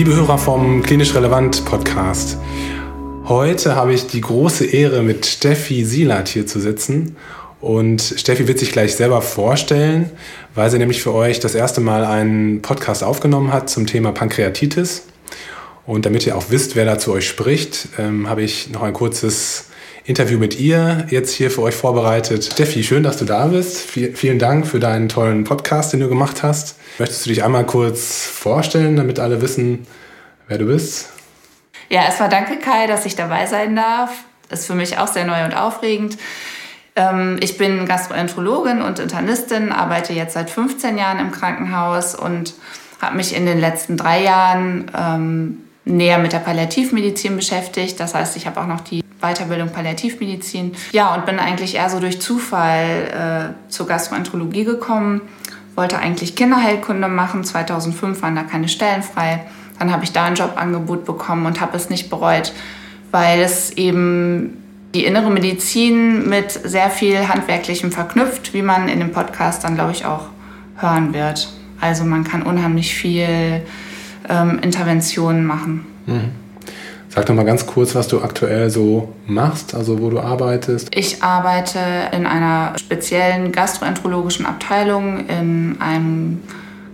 Liebe Hörer vom Klinisch Relevant Podcast, heute habe ich die große Ehre, mit Steffi Silat hier zu sitzen. Und Steffi wird sich gleich selber vorstellen, weil sie nämlich für euch das erste Mal einen Podcast aufgenommen hat zum Thema Pankreatitis. Und damit ihr auch wisst, wer da zu euch spricht, ähm, habe ich noch ein kurzes Interview mit ihr jetzt hier für euch vorbereitet. Steffi, schön, dass du da bist. Vielen Dank für deinen tollen Podcast, den du gemacht hast. Möchtest du dich einmal kurz vorstellen, damit alle wissen, wer du bist? Ja, erstmal danke Kai, dass ich dabei sein darf. Ist für mich auch sehr neu und aufregend. Ähm, ich bin Gastroenterologin und Internistin, arbeite jetzt seit 15 Jahren im Krankenhaus und habe mich in den letzten drei Jahren ähm, näher mit der Palliativmedizin beschäftigt. Das heißt, ich habe auch noch die Weiterbildung Palliativmedizin. Ja, und bin eigentlich eher so durch Zufall äh, zur Gastroenterologie gekommen. Wollte eigentlich Kinderheilkunde machen. 2005 waren da keine Stellen frei. Dann habe ich da ein Jobangebot bekommen und habe es nicht bereut, weil es eben die innere Medizin mit sehr viel Handwerklichem verknüpft, wie man in dem Podcast dann, glaube ich, auch hören wird. Also man kann unheimlich viel ähm, Interventionen machen. Mhm. Sag doch mal ganz kurz, was du aktuell so machst, also wo du arbeitest. Ich arbeite in einer speziellen gastroenterologischen Abteilung in einem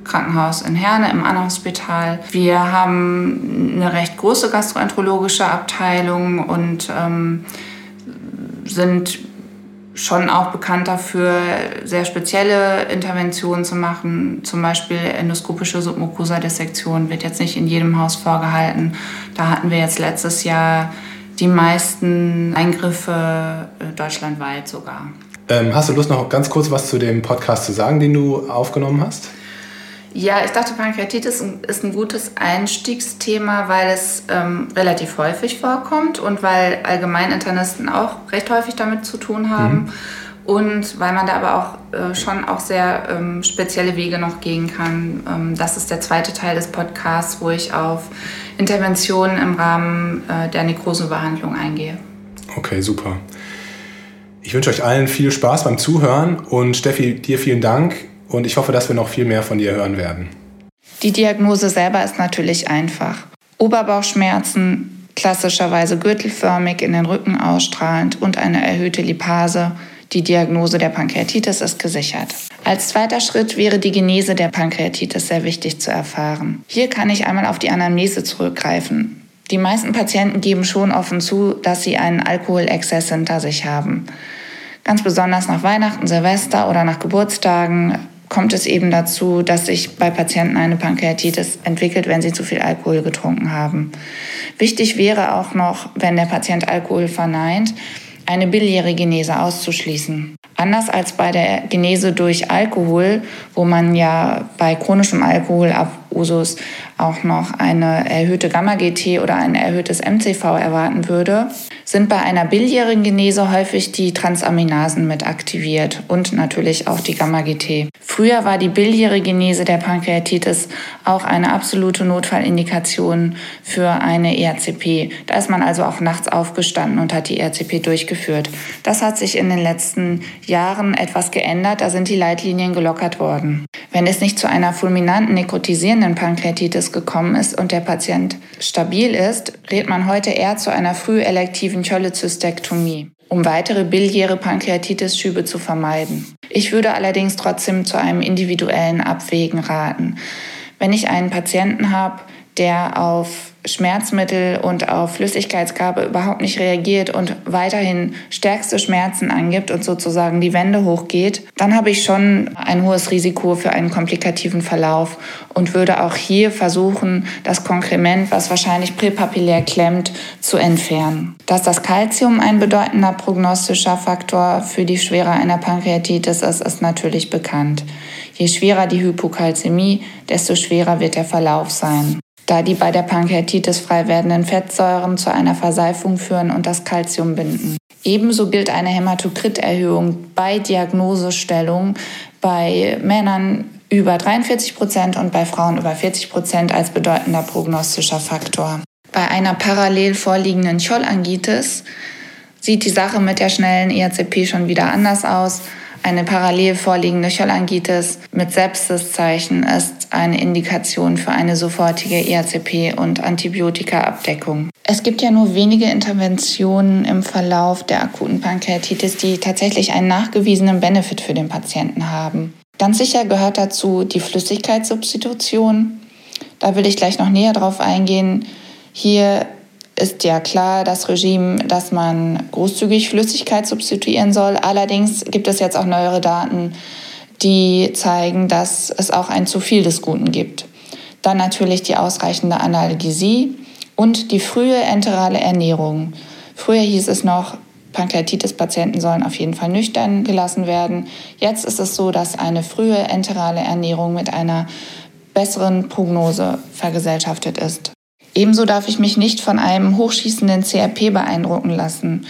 Krankenhaus in Herne im Anna-Hospital. Wir haben eine recht große gastroenterologische Abteilung und ähm, sind schon auch bekannt dafür, sehr spezielle Interventionen zu machen. Zum Beispiel endoskopische Submucosa-Dissektion wird jetzt nicht in jedem Haus vorgehalten. Da hatten wir jetzt letztes Jahr die meisten Eingriffe äh, deutschlandweit sogar. Ähm, hast du Lust, noch ganz kurz was zu dem Podcast zu sagen, den du aufgenommen hast? Ja, ich dachte, Pankreatitis ist ein gutes Einstiegsthema, weil es ähm, relativ häufig vorkommt und weil Allgemeininternisten auch recht häufig damit zu tun haben. Mhm. Und weil man da aber auch äh, schon auch sehr ähm, spezielle Wege noch gehen kann. Ähm, das ist der zweite Teil des Podcasts, wo ich auf Interventionen im Rahmen äh, der Nekrosebehandlung eingehe. Okay, super. Ich wünsche euch allen viel Spaß beim Zuhören und Steffi, dir vielen Dank und ich hoffe, dass wir noch viel mehr von dir hören werden. Die Diagnose selber ist natürlich einfach. Oberbauchschmerzen, klassischerweise gürtelförmig in den Rücken ausstrahlend und eine erhöhte Lipase. Die Diagnose der Pankreatitis ist gesichert. Als zweiter Schritt wäre die Genese der Pankreatitis sehr wichtig zu erfahren. Hier kann ich einmal auf die Anamnese zurückgreifen. Die meisten Patienten geben schon offen zu, dass sie einen Alkoholexzess hinter sich haben. Ganz besonders nach Weihnachten, Silvester oder nach Geburtstagen kommt es eben dazu, dass sich bei Patienten eine Pankreatitis entwickelt, wenn sie zu viel Alkohol getrunken haben. Wichtig wäre auch noch, wenn der Patient Alkohol verneint, eine biliäre Genese auszuschließen. Anders als bei der Genese durch Alkohol, wo man ja bei chronischem Alkoholabusus auch noch eine erhöhte Gamma-GT oder ein erhöhtes MCV erwarten würde, sind bei einer biliären Genese häufig die Transaminasen mit aktiviert und natürlich auch die Gamma-GT. Früher war die biliäre Genese der Pankreatitis auch eine absolute Notfallindikation für eine ERCP. Da ist man also auch nachts aufgestanden und hat die ERCP durchgeführt. Das hat sich in den letzten Jahren etwas geändert. Da sind die Leitlinien gelockert worden. Wenn es nicht zu einer fulminanten nekrotisierenden Pankreatitis gekommen ist und der Patient stabil ist, rät man heute eher zu einer frühelektiven Cholecystektomie, um weitere biliäre Pankreatitis-Schübe zu vermeiden. Ich würde allerdings trotzdem zu einem individuellen Abwägen raten. Wenn ich einen Patienten habe, der auf Schmerzmittel und auf Flüssigkeitsgabe überhaupt nicht reagiert und weiterhin stärkste Schmerzen angibt und sozusagen die Wände hochgeht, dann habe ich schon ein hohes Risiko für einen komplikativen Verlauf und würde auch hier versuchen, das Konkrement, was wahrscheinlich präpapillär klemmt, zu entfernen. Dass das Kalzium ein bedeutender prognostischer Faktor für die Schwere einer Pankreatitis ist, ist natürlich bekannt. Je schwerer die Hypokalzämie, desto schwerer wird der Verlauf sein da die bei der Pankreatitis frei werdenden Fettsäuren zu einer Verseifung führen und das Kalzium binden. Ebenso gilt eine Hämatokriterhöhung bei Diagnosestellung bei Männern über 43 Prozent und bei Frauen über 40 Prozent als bedeutender prognostischer Faktor. Bei einer parallel vorliegenden Chollangitis sieht die Sache mit der schnellen ERCP schon wieder anders aus. Eine parallel vorliegende Cholangitis mit Sepsiszeichen ist eine Indikation für eine sofortige ERCP- und Antibiotikaabdeckung. Es gibt ja nur wenige Interventionen im Verlauf der akuten Pankreatitis, die tatsächlich einen nachgewiesenen Benefit für den Patienten haben. Ganz sicher gehört dazu die Flüssigkeitssubstitution. Da will ich gleich noch näher drauf eingehen. Hier ist ja klar das Regime, dass man großzügig Flüssigkeit substituieren soll. Allerdings gibt es jetzt auch neuere Daten, die zeigen, dass es auch ein zu viel des Guten gibt. Dann natürlich die ausreichende Analgesie und die frühe enterale Ernährung. Früher hieß es noch, Pankreatitis-Patienten sollen auf jeden Fall nüchtern gelassen werden. Jetzt ist es so, dass eine frühe enterale Ernährung mit einer besseren Prognose vergesellschaftet ist. Ebenso darf ich mich nicht von einem hochschießenden CRP beeindrucken lassen.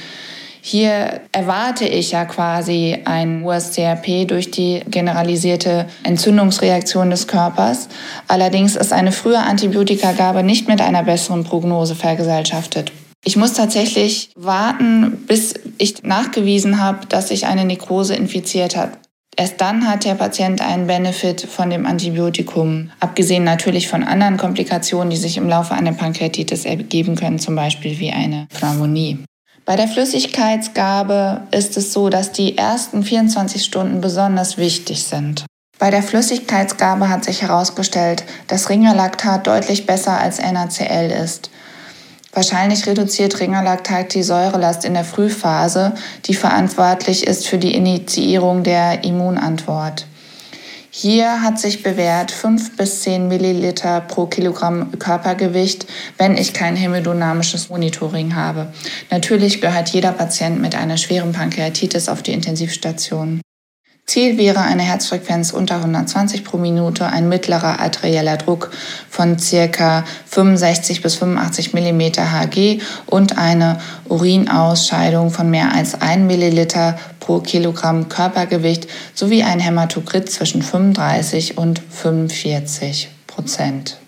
Hier erwarte ich ja quasi ein hohes CRP durch die generalisierte Entzündungsreaktion des Körpers. Allerdings ist eine frühe Antibiotikagabe nicht mit einer besseren Prognose vergesellschaftet. Ich muss tatsächlich warten, bis ich nachgewiesen habe, dass sich eine Nekrose infiziert hat. Erst dann hat der Patient einen Benefit von dem Antibiotikum, abgesehen natürlich von anderen Komplikationen, die sich im Laufe einer Pankreatitis ergeben können, zum Beispiel wie eine Pneumonie. Bei der Flüssigkeitsgabe ist es so, dass die ersten 24 Stunden besonders wichtig sind. Bei der Flüssigkeitsgabe hat sich herausgestellt, dass Ringerlaktat deutlich besser als NaCl ist. Wahrscheinlich reduziert Ringerlaktat die Säurelast in der Frühphase, die verantwortlich ist für die Initiierung der Immunantwort. Hier hat sich bewährt 5 bis 10 Milliliter pro Kilogramm Körpergewicht, wenn ich kein hämodynamisches Monitoring habe. Natürlich gehört jeder Patient mit einer schweren Pankreatitis auf die Intensivstation. Ziel wäre eine Herzfrequenz unter 120 pro Minute, ein mittlerer arterieller Druck von circa 65 bis 85 mm Hg und eine Urinausscheidung von mehr als 1 Milliliter pro Kilogramm Körpergewicht sowie ein Hämatokrit zwischen 35 und 45 Prozent.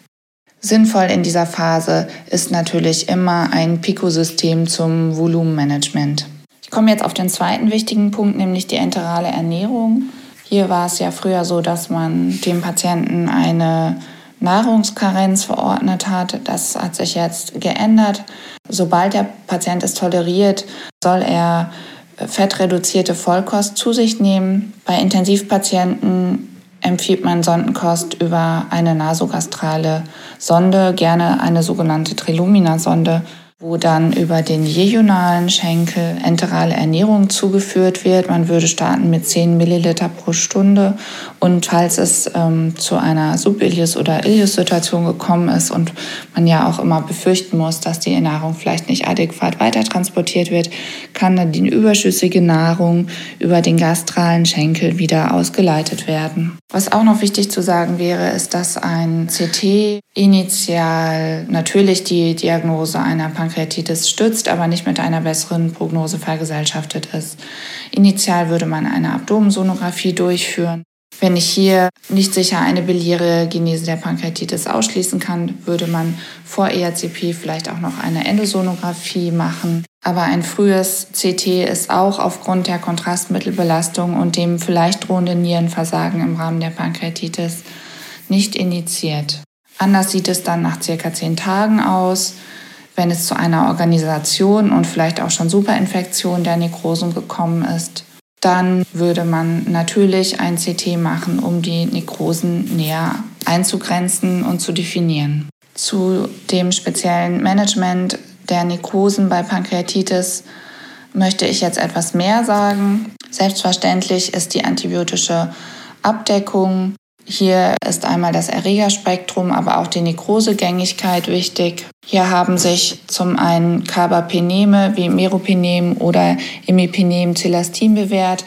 Sinnvoll in dieser Phase ist natürlich immer ein Pikosystem zum Volumenmanagement. Ich komme jetzt auf den zweiten wichtigen Punkt, nämlich die enterale Ernährung. Hier war es ja früher so, dass man dem Patienten eine Nahrungskarenz verordnet hat. Das hat sich jetzt geändert. Sobald der Patient es toleriert, soll er fettreduzierte Vollkost zu sich nehmen. Bei Intensivpatienten empfiehlt man Sondenkost über eine nasogastrale Sonde, gerne eine sogenannte Trilumina-Sonde wo dann über den jejunalen Schenkel enterale Ernährung zugeführt wird. Man würde starten mit 10 Milliliter pro Stunde und falls es ähm, zu einer Subilius- oder Ilius-Situation gekommen ist und man ja auch immer befürchten muss, dass die Nahrung vielleicht nicht adäquat weitertransportiert wird, kann dann die überschüssige Nahrung über den gastralen Schenkel wieder ausgeleitet werden. Was auch noch wichtig zu sagen wäre, ist, dass ein CT initial natürlich die Diagnose einer Pankreatitis stützt, aber nicht mit einer besseren Prognose vergesellschaftet ist. Initial würde man eine Abdomensonographie durchführen. Wenn ich hier nicht sicher eine biliäre Genese der Pankreatitis ausschließen kann, würde man vor ERCP vielleicht auch noch eine Endosonographie machen. Aber ein frühes CT ist auch aufgrund der Kontrastmittelbelastung und dem vielleicht drohenden Nierenversagen im Rahmen der Pankreatitis nicht indiziert. Anders sieht es dann nach circa zehn Tagen aus, wenn es zu einer Organisation und vielleicht auch schon Superinfektion der Nekrosen gekommen ist. Dann würde man natürlich ein CT machen, um die Nekrosen näher einzugrenzen und zu definieren. Zu dem speziellen Management der Nekrosen bei Pankreatitis möchte ich jetzt etwas mehr sagen. Selbstverständlich ist die antibiotische Abdeckung hier ist einmal das Erregerspektrum, aber auch die Nekrosegängigkeit wichtig. Hier haben sich zum einen Carbapeneme wie Meropenem oder Imipenem Celastin bewährt.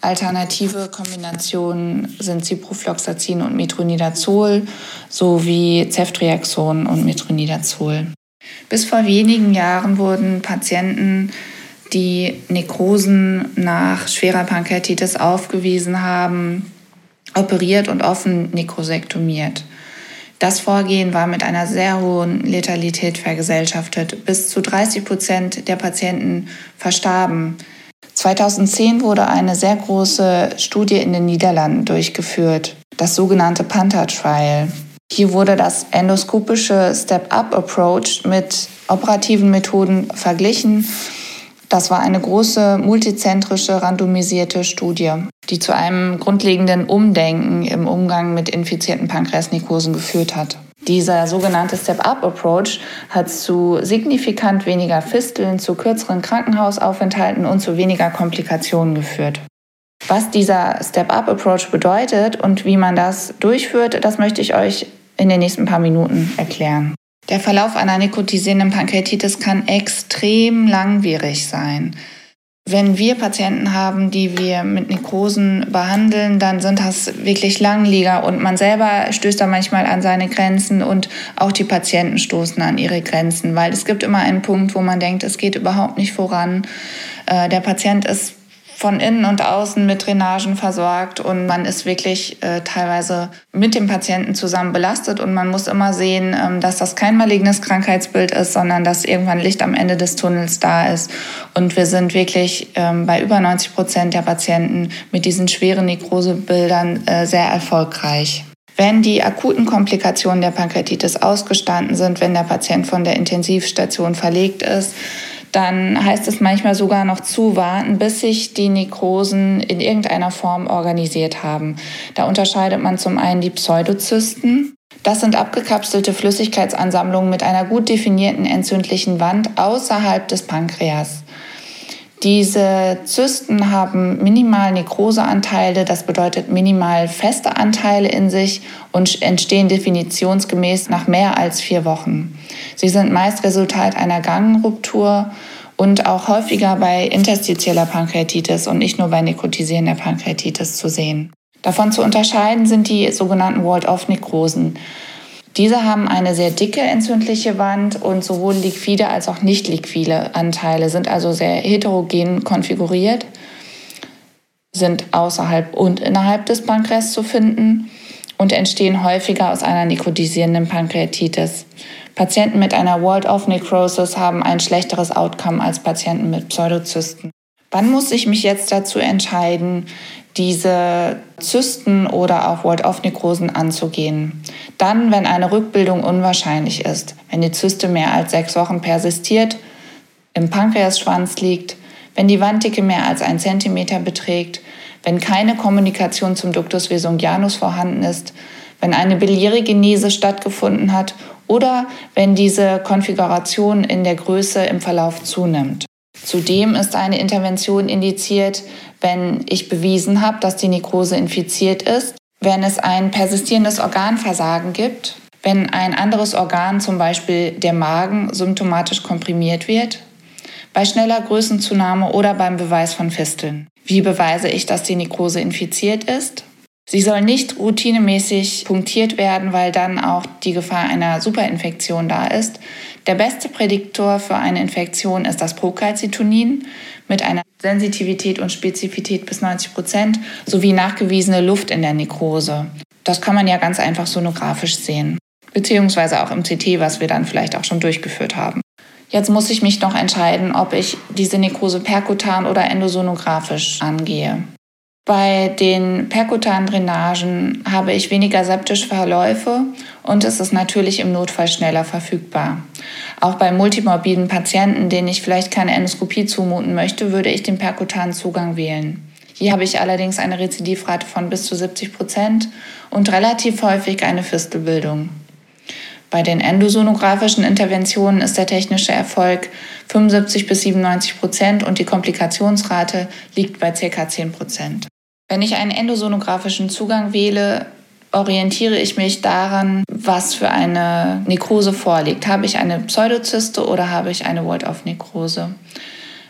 Alternative Kombinationen sind Ciprofloxacin und Metronidazol sowie Ceftriaxon und Metronidazol. Bis vor wenigen Jahren wurden Patienten, die Nekrosen nach schwerer Pankreatitis aufgewiesen haben, operiert und offen nekrosektomiert. Das Vorgehen war mit einer sehr hohen Letalität vergesellschaftet. Bis zu 30 Prozent der Patienten verstarben 2010 wurde eine sehr große Studie in den Niederlanden durchgeführt, das sogenannte Panther Trial. Hier wurde das endoskopische Step-Up-Approach mit operativen Methoden verglichen. Das war eine große multizentrische randomisierte Studie, die zu einem grundlegenden Umdenken im Umgang mit infizierten Pankreasnikosen geführt hat. Dieser sogenannte Step-Up-Approach hat zu signifikant weniger Fisteln, zu kürzeren Krankenhausaufenthalten und zu weniger Komplikationen geführt. Was dieser Step-Up-Approach bedeutet und wie man das durchführt, das möchte ich euch in den nächsten paar Minuten erklären. Der Verlauf einer nikotisierenden Pankreatitis kann extrem langwierig sein. Wenn wir Patienten haben, die wir mit Nekrosen behandeln, dann sind das wirklich Langlieger und man selber stößt da manchmal an seine Grenzen und auch die Patienten stoßen an ihre Grenzen, weil es gibt immer einen Punkt, wo man denkt, es geht überhaupt nicht voran. Äh, der Patient ist von innen und außen mit Drainagen versorgt und man ist wirklich äh, teilweise mit dem Patienten zusammen belastet und man muss immer sehen, ähm, dass das kein malignes Krankheitsbild ist, sondern dass irgendwann Licht am Ende des Tunnels da ist. Und wir sind wirklich ähm, bei über 90 Prozent der Patienten mit diesen schweren Nekrosebildern äh, sehr erfolgreich. Wenn die akuten Komplikationen der Pankreatitis ausgestanden sind, wenn der Patient von der Intensivstation verlegt ist, dann heißt es manchmal sogar noch zuwarten, bis sich die Nekrosen in irgendeiner Form organisiert haben. Da unterscheidet man zum einen die Pseudozysten. Das sind abgekapselte Flüssigkeitsansammlungen mit einer gut definierten entzündlichen Wand außerhalb des Pankreas. Diese Zysten haben minimal Nekroseanteile, das bedeutet minimal feste Anteile in sich und entstehen definitionsgemäß nach mehr als vier Wochen. Sie sind meist Resultat einer Gangenruptur und auch häufiger bei interstitieller Pankreatitis und nicht nur bei nekrotisierender Pankreatitis zu sehen. Davon zu unterscheiden sind die sogenannten Walled-off-Nekrosen. Diese haben eine sehr dicke entzündliche Wand und sowohl liquide als auch nicht liquide Anteile sind also sehr heterogen konfiguriert, sind außerhalb und innerhalb des Pankreas zu finden und entstehen häufiger aus einer nekrotisierenden Pankreatitis. Patienten mit einer Walled-off-Necrosis haben ein schlechteres Outcome als Patienten mit Pseudozysten. Wann muss ich mich jetzt dazu entscheiden, diese Zysten oder auch Walled-off-Nekrosen anzugehen. Dann, wenn eine Rückbildung unwahrscheinlich ist, wenn die Zyste mehr als sechs Wochen persistiert, im Pankreasschwanz liegt, wenn die Wanddicke mehr als ein Zentimeter beträgt, wenn keine Kommunikation zum Ductus vesongianus vorhanden ist, wenn eine biliäre Genese stattgefunden hat oder wenn diese Konfiguration in der Größe im Verlauf zunimmt. Zudem ist eine Intervention indiziert, wenn ich bewiesen habe, dass die Nekrose infiziert ist, wenn es ein persistierendes Organversagen gibt, wenn ein anderes Organ, zum Beispiel der Magen, symptomatisch komprimiert wird, bei schneller Größenzunahme oder beim Beweis von Fisteln. Wie beweise ich, dass die Nekrose infiziert ist? Sie soll nicht routinemäßig punktiert werden, weil dann auch die Gefahr einer Superinfektion da ist. Der beste Prädiktor für eine Infektion ist das Procalcitonin mit einer Sensitivität und Spezifität bis 90 Prozent sowie nachgewiesene Luft in der Nekrose. Das kann man ja ganz einfach sonografisch sehen, beziehungsweise auch im CT, was wir dann vielleicht auch schon durchgeführt haben. Jetzt muss ich mich noch entscheiden, ob ich diese Nekrose perkutan oder endosonografisch angehe. Bei den perkutanen Drainagen habe ich weniger septische Verläufe und es ist natürlich im Notfall schneller verfügbar. Auch bei multimorbiden Patienten, denen ich vielleicht keine Endoskopie zumuten möchte, würde ich den perkutanen Zugang wählen. Hier habe ich allerdings eine Rezidivrate von bis zu 70 Prozent und relativ häufig eine Fistelbildung. Bei den endosonografischen Interventionen ist der technische Erfolg 75 bis 97 Prozent und die Komplikationsrate liegt bei ca. 10 Prozent. Wenn ich einen endosonografischen Zugang wähle, orientiere ich mich daran, was für eine Nekrose vorliegt. Habe ich eine Pseudozyste oder habe ich eine Ward-off-Nekrose?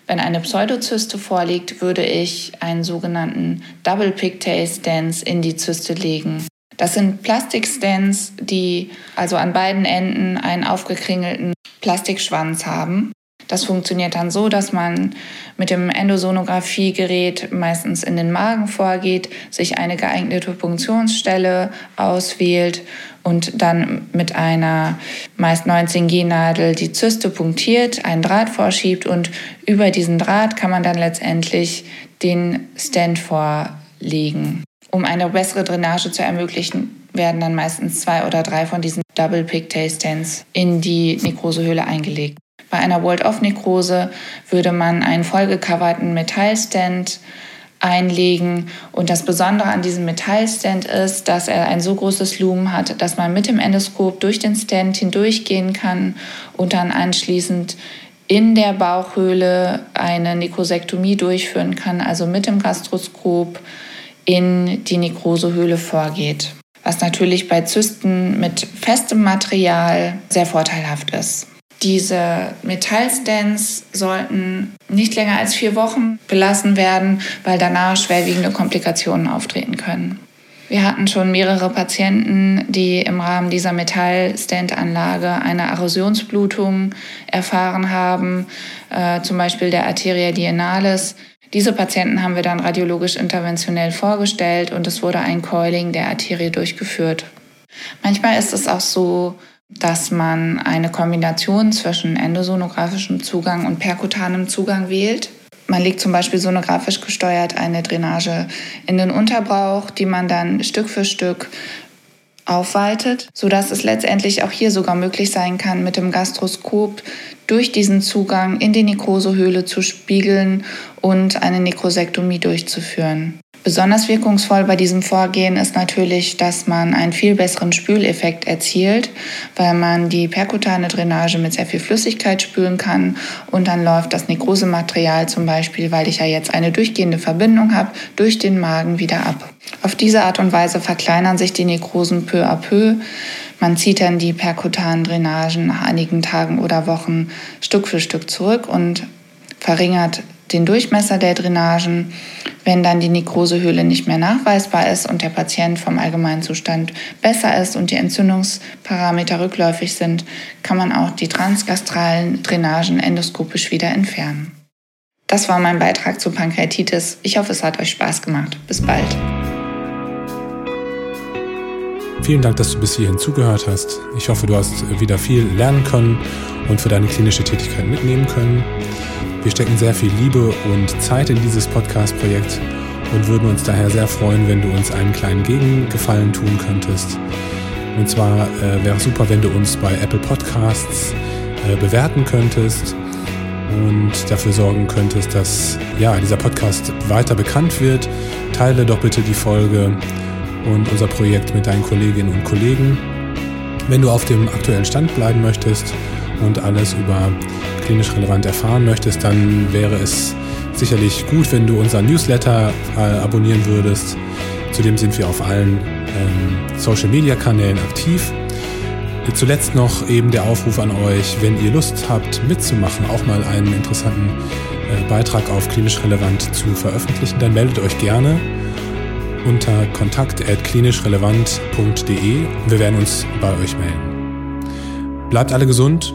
Wenn eine Pseudozyste vorliegt, würde ich einen sogenannten Double Pigtail Stance in die Zyste legen. Das sind Plastikstents, die also an beiden Enden einen aufgekringelten Plastikschwanz haben. Das funktioniert dann so, dass man mit dem Endosonographiegerät meistens in den Magen vorgeht, sich eine geeignete Punktionsstelle auswählt und dann mit einer meist 19G-Nadel die Zyste punktiert, einen Draht vorschiebt und über diesen Draht kann man dann letztendlich den Stand vorlegen. Um eine bessere Drainage zu ermöglichen, werden dann meistens zwei oder drei von diesen Double Pigtail Stents in die Nekrosehöhle eingelegt. Bei einer Walled-Off-Nekrose würde man einen vollgecoverten Metallstand einlegen. Und das Besondere an diesem Metallstand ist, dass er ein so großes Lumen hat, dass man mit dem Endoskop durch den Stand hindurchgehen kann und dann anschließend in der Bauchhöhle eine Nekrosektomie durchführen kann, also mit dem Gastroskop in die Nekrosehöhle vorgeht. Was natürlich bei Zysten mit festem Material sehr vorteilhaft ist. Diese Metallstands sollten nicht länger als vier Wochen belassen werden, weil danach schwerwiegende Komplikationen auftreten können. Wir hatten schon mehrere Patienten, die im Rahmen dieser Metallstand-Anlage eine Erosionsblutung erfahren haben, äh, zum Beispiel der Arteria dienalis. Diese Patienten haben wir dann radiologisch interventionell vorgestellt und es wurde ein Coiling der Arterie durchgeführt. Manchmal ist es auch so, dass man eine Kombination zwischen endosonografischem Zugang und perkutanem Zugang wählt. Man legt zum Beispiel sonografisch gesteuert eine Drainage in den Unterbauch, die man dann Stück für Stück aufweitet, sodass es letztendlich auch hier sogar möglich sein kann, mit dem Gastroskop durch diesen Zugang in die Nekrosehöhle zu spiegeln und eine Nekrosektomie durchzuführen. Besonders wirkungsvoll bei diesem Vorgehen ist natürlich, dass man einen viel besseren Spüleffekt erzielt, weil man die perkutane Drainage mit sehr viel Flüssigkeit spülen kann und dann läuft das Nekrosematerial zum Beispiel, weil ich ja jetzt eine durchgehende Verbindung habe, durch den Magen wieder ab. Auf diese Art und Weise verkleinern sich die Nekrosen peu à peu. Man zieht dann die perkutanen Drainagen nach einigen Tagen oder Wochen Stück für Stück zurück und verringert den Durchmesser der Drainagen. Wenn dann die Nekrosehöhle nicht mehr nachweisbar ist und der Patient vom Allgemeinzustand besser ist und die Entzündungsparameter rückläufig sind, kann man auch die transgastralen Drainagen endoskopisch wieder entfernen. Das war mein Beitrag zu Pankreatitis. Ich hoffe, es hat euch Spaß gemacht. Bis bald. Vielen Dank, dass du bis hierhin zugehört hast. Ich hoffe, du hast wieder viel lernen können und für deine klinische Tätigkeit mitnehmen können. Wir stecken sehr viel Liebe und Zeit in dieses Podcast-Projekt und würden uns daher sehr freuen, wenn du uns einen kleinen Gegengefallen tun könntest. Und zwar äh, wäre es super, wenn du uns bei Apple Podcasts äh, bewerten könntest und dafür sorgen könntest, dass ja, dieser Podcast weiter bekannt wird. Teile doch bitte die Folge und unser Projekt mit deinen Kolleginnen und Kollegen. Wenn du auf dem aktuellen Stand bleiben möchtest und alles über klinisch relevant erfahren möchtest, dann wäre es sicherlich gut, wenn du unseren Newsletter äh, abonnieren würdest. Zudem sind wir auf allen ähm, Social-Media-Kanälen aktiv. Zuletzt noch eben der Aufruf an euch, wenn ihr Lust habt mitzumachen, auch mal einen interessanten äh, Beitrag auf klinisch relevant zu veröffentlichen, dann meldet euch gerne unter kontakt.klinischrelevant.de. Wir werden uns bei euch melden. Bleibt alle gesund,